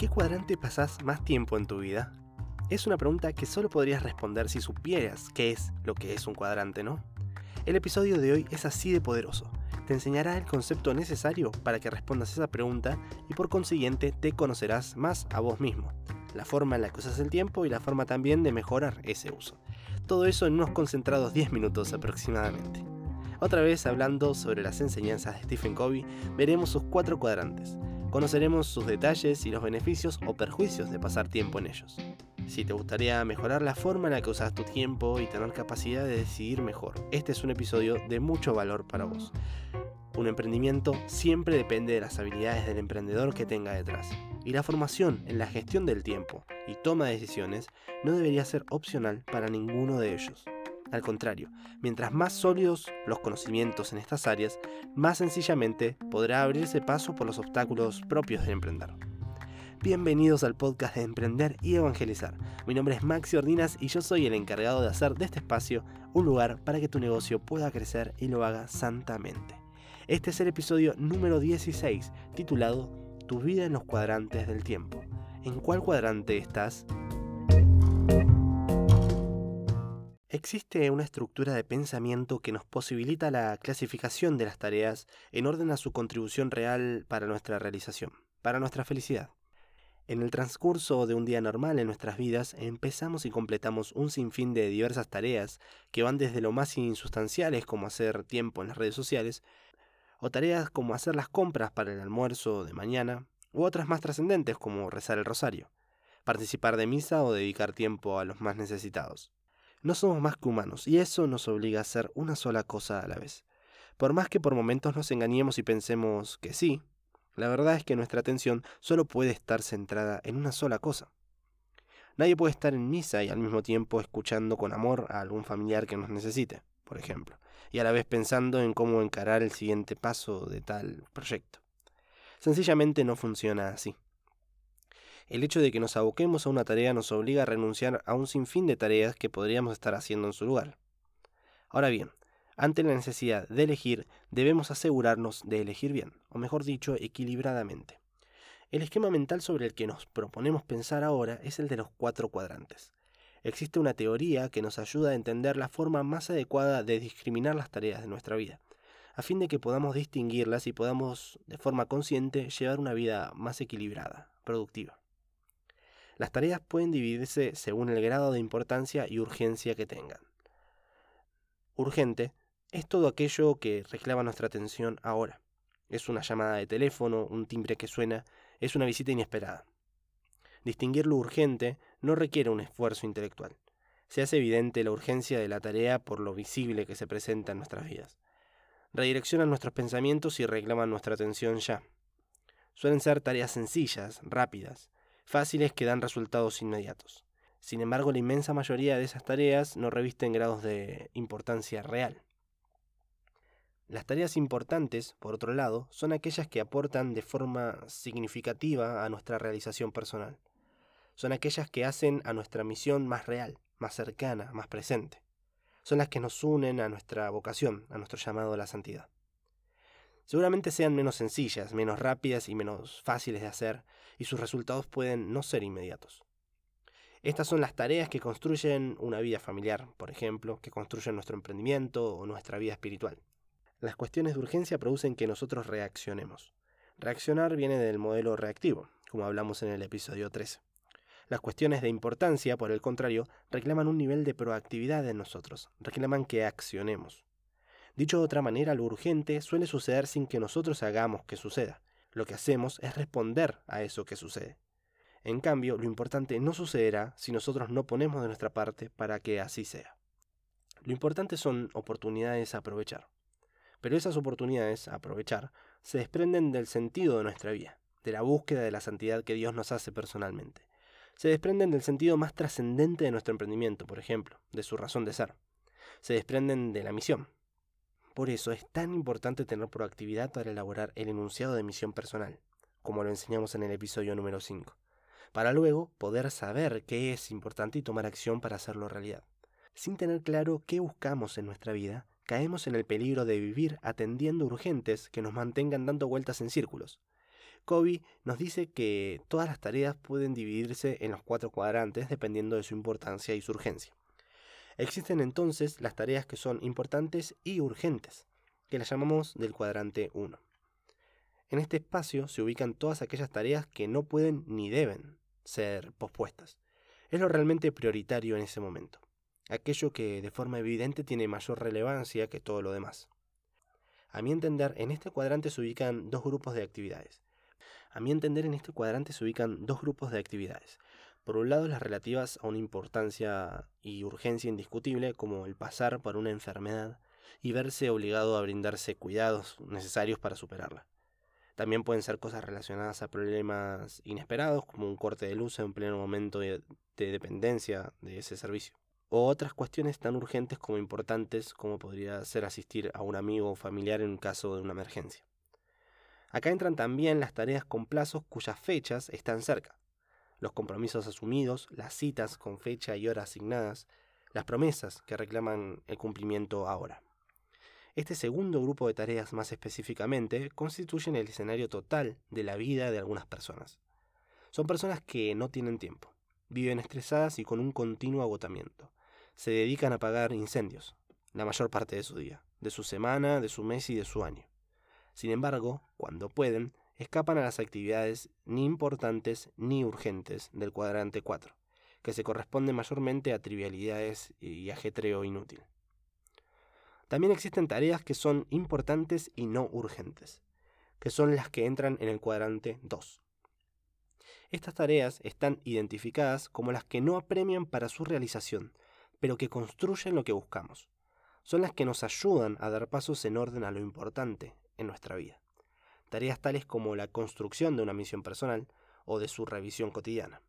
qué cuadrante pasás más tiempo en tu vida? Es una pregunta que solo podrías responder si supieras qué es lo que es un cuadrante, ¿no? El episodio de hoy es así de poderoso. Te enseñará el concepto necesario para que respondas esa pregunta y por consiguiente te conocerás más a vos mismo, la forma en la que usas el tiempo y la forma también de mejorar ese uso. Todo eso en unos concentrados 10 minutos aproximadamente. Otra vez hablando sobre las enseñanzas de Stephen Covey, veremos sus cuatro cuadrantes, Conoceremos sus detalles y los beneficios o perjuicios de pasar tiempo en ellos. Si te gustaría mejorar la forma en la que usas tu tiempo y tener capacidad de decidir mejor, este es un episodio de mucho valor para vos. Un emprendimiento siempre depende de las habilidades del emprendedor que tenga detrás. Y la formación en la gestión del tiempo y toma de decisiones no debería ser opcional para ninguno de ellos. Al contrario, mientras más sólidos los conocimientos en estas áreas, más sencillamente podrá abrirse paso por los obstáculos propios de emprender. Bienvenidos al podcast de Emprender y Evangelizar. Mi nombre es Maxi Ordinas y yo soy el encargado de hacer de este espacio un lugar para que tu negocio pueda crecer y lo haga santamente. Este es el episodio número 16, titulado Tu vida en los cuadrantes del tiempo. ¿En cuál cuadrante estás? Existe una estructura de pensamiento que nos posibilita la clasificación de las tareas en orden a su contribución real para nuestra realización, para nuestra felicidad. En el transcurso de un día normal en nuestras vidas empezamos y completamos un sinfín de diversas tareas que van desde lo más insustanciales como hacer tiempo en las redes sociales, o tareas como hacer las compras para el almuerzo de mañana, u otras más trascendentes como rezar el rosario, participar de misa o dedicar tiempo a los más necesitados. No somos más que humanos y eso nos obliga a hacer una sola cosa a la vez. Por más que por momentos nos engañemos y pensemos que sí, la verdad es que nuestra atención solo puede estar centrada en una sola cosa. Nadie puede estar en misa y al mismo tiempo escuchando con amor a algún familiar que nos necesite, por ejemplo, y a la vez pensando en cómo encarar el siguiente paso de tal proyecto. Sencillamente no funciona así. El hecho de que nos aboquemos a una tarea nos obliga a renunciar a un sinfín de tareas que podríamos estar haciendo en su lugar. Ahora bien, ante la necesidad de elegir, debemos asegurarnos de elegir bien, o mejor dicho, equilibradamente. El esquema mental sobre el que nos proponemos pensar ahora es el de los cuatro cuadrantes. Existe una teoría que nos ayuda a entender la forma más adecuada de discriminar las tareas de nuestra vida, a fin de que podamos distinguirlas y podamos, de forma consciente, llevar una vida más equilibrada, productiva. Las tareas pueden dividirse según el grado de importancia y urgencia que tengan. Urgente es todo aquello que reclama nuestra atención ahora. Es una llamada de teléfono, un timbre que suena, es una visita inesperada. Distinguir lo urgente no requiere un esfuerzo intelectual. Se hace evidente la urgencia de la tarea por lo visible que se presenta en nuestras vidas. Redireccionan nuestros pensamientos y reclaman nuestra atención ya. Suelen ser tareas sencillas, rápidas, fáciles que dan resultados inmediatos. Sin embargo, la inmensa mayoría de esas tareas no revisten grados de importancia real. Las tareas importantes, por otro lado, son aquellas que aportan de forma significativa a nuestra realización personal. Son aquellas que hacen a nuestra misión más real, más cercana, más presente. Son las que nos unen a nuestra vocación, a nuestro llamado a la santidad. Seguramente sean menos sencillas, menos rápidas y menos fáciles de hacer, y sus resultados pueden no ser inmediatos. Estas son las tareas que construyen una vida familiar, por ejemplo, que construyen nuestro emprendimiento o nuestra vida espiritual. Las cuestiones de urgencia producen que nosotros reaccionemos. Reaccionar viene del modelo reactivo, como hablamos en el episodio 13. Las cuestiones de importancia, por el contrario, reclaman un nivel de proactividad en nosotros, reclaman que accionemos. Dicho de otra manera, lo urgente suele suceder sin que nosotros hagamos que suceda. Lo que hacemos es responder a eso que sucede. En cambio, lo importante no sucederá si nosotros no ponemos de nuestra parte para que así sea. Lo importante son oportunidades a aprovechar. Pero esas oportunidades a aprovechar se desprenden del sentido de nuestra vida, de la búsqueda de la santidad que Dios nos hace personalmente. Se desprenden del sentido más trascendente de nuestro emprendimiento, por ejemplo, de su razón de ser. Se desprenden de la misión, por eso es tan importante tener proactividad para elaborar el enunciado de misión personal, como lo enseñamos en el episodio número 5, para luego poder saber qué es importante y tomar acción para hacerlo realidad. Sin tener claro qué buscamos en nuestra vida, caemos en el peligro de vivir atendiendo urgentes que nos mantengan dando vueltas en círculos. Covey nos dice que todas las tareas pueden dividirse en los cuatro cuadrantes dependiendo de su importancia y su urgencia. Existen entonces las tareas que son importantes y urgentes, que las llamamos del cuadrante 1. En este espacio se ubican todas aquellas tareas que no pueden ni deben ser pospuestas. Es lo realmente prioritario en ese momento, aquello que de forma evidente tiene mayor relevancia que todo lo demás. A mi entender, en este cuadrante se ubican dos grupos de actividades. A mi entender, en este cuadrante se ubican dos grupos de actividades. Por un lado, las relativas a una importancia y urgencia indiscutible, como el pasar por una enfermedad y verse obligado a brindarse cuidados necesarios para superarla. También pueden ser cosas relacionadas a problemas inesperados, como un corte de luz en pleno momento de, dependencia de ese servicio o otras cuestiones tan urgentes como importantes como podría ser asistir a un amigo o familiar en caso de una emergencia. Acá entran también las tareas con plazos cuyas fechas están cerca, los compromisos asumidos, las citas con fecha y hora asignadas, las promesas que reclaman el cumplimiento ahora. Este segundo grupo de tareas más específicamente constituyen el escenario total de la vida de algunas personas. Son personas que no tienen tiempo, viven estresadas y con un continuo agotamiento se dedican a apagar incendios, la mayor parte de su día, de su semana, de su mes y de su año. Sin embargo, cuando pueden, escapan a las actividades ni importantes ni urgentes del cuadrante 4, que se corresponde mayormente a trivialidades y ajetreo inútil. También existen tareas que son importantes y no urgentes, que son las que entran en el cuadrante 2. Estas tareas están identificadas como las que no apremian para su realización, pero que construyen lo que buscamos. Son las que nos ayudan a dar pasos en orden a lo importante en nuestra vida. Tareas tales como la construcción de una misión personal o de su revisión cotidiana.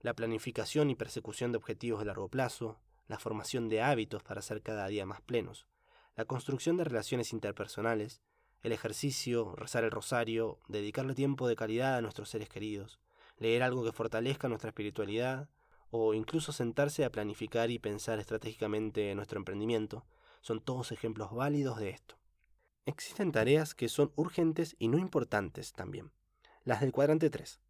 La planificación y persecución de objetivos de largo plazo, la formación de hábitos para ser cada día más plenos, la construcción de relaciones interpersonales, el ejercicio, rezar el rosario, dedicarle tiempo de calidad a nuestros seres queridos, leer algo que fortalezca nuestra espiritualidad, o incluso sentarse a planificar y pensar estratégicamente nuestro emprendimiento, son todos ejemplos válidos de esto. Existen tareas que son urgentes y no importantes también, las del cuadrante 3.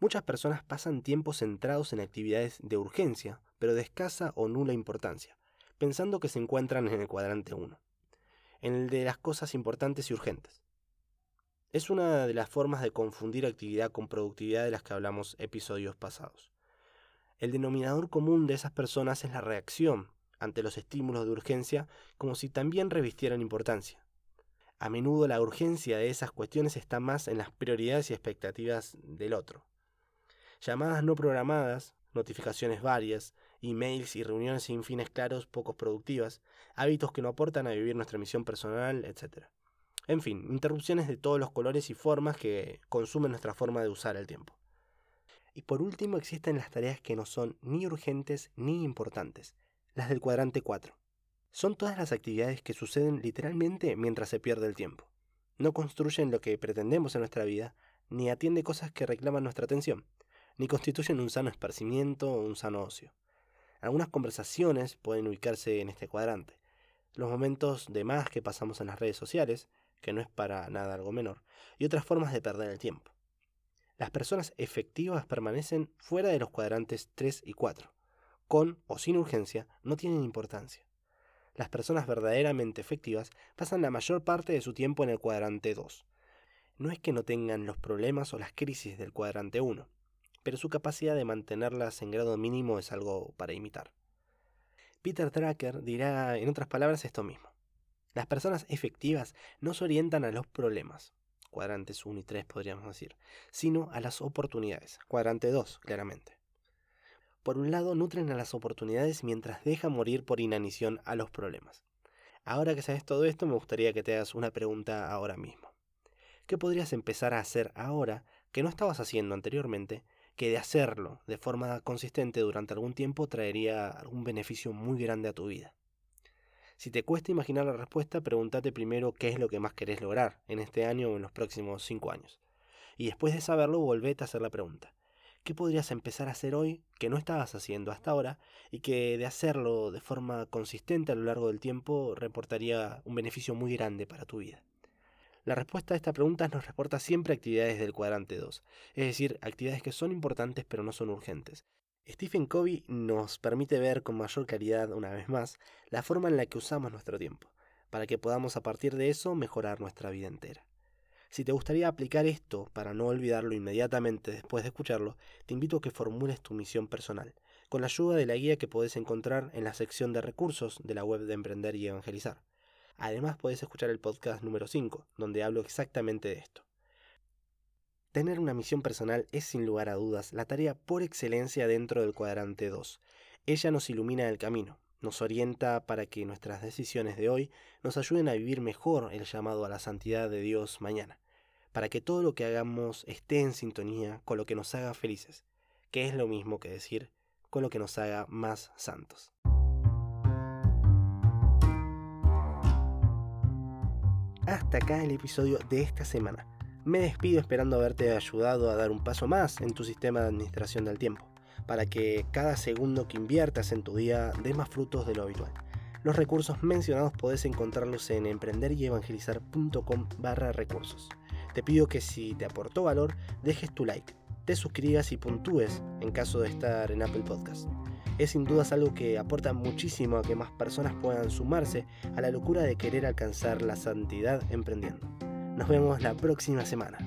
Muchas personas pasan tiempo centrados en actividades de urgencia, pero de escasa o nula importancia, pensando que se encuentran en el cuadrante 1, en el de las cosas importantes y urgentes. Es una de las formas de confundir actividad con productividad de las que hablamos episodios pasados. El denominador común de esas personas es la reacción ante los estímulos de urgencia como si también revistieran importancia. A menudo la urgencia de esas cuestiones está más en las prioridades y expectativas del otro. Llamadas no programadas, notificaciones varias, emails y reuniones sin fines claros poco productivas, hábitos que no aportan a vivir nuestra misión personal, etc. En fin, interrupciones de todos los colores y formas que consumen nuestra forma de usar el tiempo. Y por último existen las tareas que no son ni urgentes ni importantes, las del cuadrante 4. Son todas las actividades que suceden literalmente mientras se pierde el tiempo. No construyen lo que pretendemos en nuestra vida, ni atiende cosas que reclaman nuestra atención, ni constituyen un sano esparcimiento o un sano ocio. Algunas conversaciones pueden ubicarse en este cuadrante. Los momentos de más que pasamos en las redes sociales, que no es para nada algo menor, y otras formas de perder el tiempo. Las personas efectivas permanecen fuera de los cuadrantes 3 y 4. Con o sin urgencia no tienen importancia. Las personas verdaderamente efectivas pasan la mayor parte de su tiempo en el cuadrante 2. No es que no tengan los problemas o las crisis del cuadrante 1, pero su capacidad de mantenerlas en grado mínimo es algo para imitar. Peter Drucker dirá en otras palabras esto mismo. Las personas efectivas no se orientan a los problemas, cuadrantes 1 y 3 podríamos decir, sino a las oportunidades, cuadrante 2, claramente. Por un lado, nutren a las oportunidades mientras dejan morir por inanición a los problemas. Ahora que sabes todo esto, me gustaría que te hagas una pregunta ahora mismo. ¿Qué podrías empezar a hacer ahora que no estabas haciendo anteriormente, que de hacerlo de forma consistente durante algún tiempo traería algún beneficio muy grande a tu vida? Si te cuesta imaginar la respuesta, pregúntate primero qué es lo que más querés lograr en este año o en los próximos cinco años. Y después de saberlo, volvete a hacer la pregunta. ¿Qué podrías empezar a hacer hoy que no estabas haciendo hasta ahora y que de hacerlo de forma consistente a lo largo del tiempo reportaría un beneficio muy grande para tu vida? La respuesta a esta pregunta nos reporta siempre actividades del cuadrante 2, es decir, actividades que son importantes pero no son urgentes. Stephen Covey nos permite ver con mayor claridad, una vez más, la forma en la que usamos nuestro tiempo, para que podamos a partir de eso mejorar nuestra vida entera. Si te gustaría aplicar esto para no olvidarlo inmediatamente después de escucharlo, te invito a que formules tu misión personal, con la ayuda de la guía que podés encontrar en la sección de recursos de la web de Emprender y Evangelizar. Además podés escuchar el podcast número 5, donde hablo exactamente de esto. Tener una misión personal es sin lugar a dudas la tarea por excelencia dentro del cuadrante 2. Ella nos ilumina el camino, nos orienta para que nuestras decisiones de hoy nos ayuden a vivir mejor el llamado a la santidad de Dios mañana, para que todo lo que hagamos esté en sintonía con lo que nos haga felices, que es lo mismo que decir con lo que nos haga más santos. hasta acá el episodio de esta semana. Me despido esperando haberte ayudado a dar un paso más en tu sistema de administración del tiempo, para que cada segundo que inviertas en tu día dé más frutos de lo habitual. Los recursos mencionados podés encontrarlos en emprenderyevangelizar.com barra recursos. Te pido que si te aportó valor, dejes tu like, te suscribas y puntúes en caso de estar en Apple Podcast es sin dudas algo que aporta muchísimo a que más personas puedan sumarse a la locura de querer alcanzar la santidad emprendiendo. Nos vemos la próxima semana.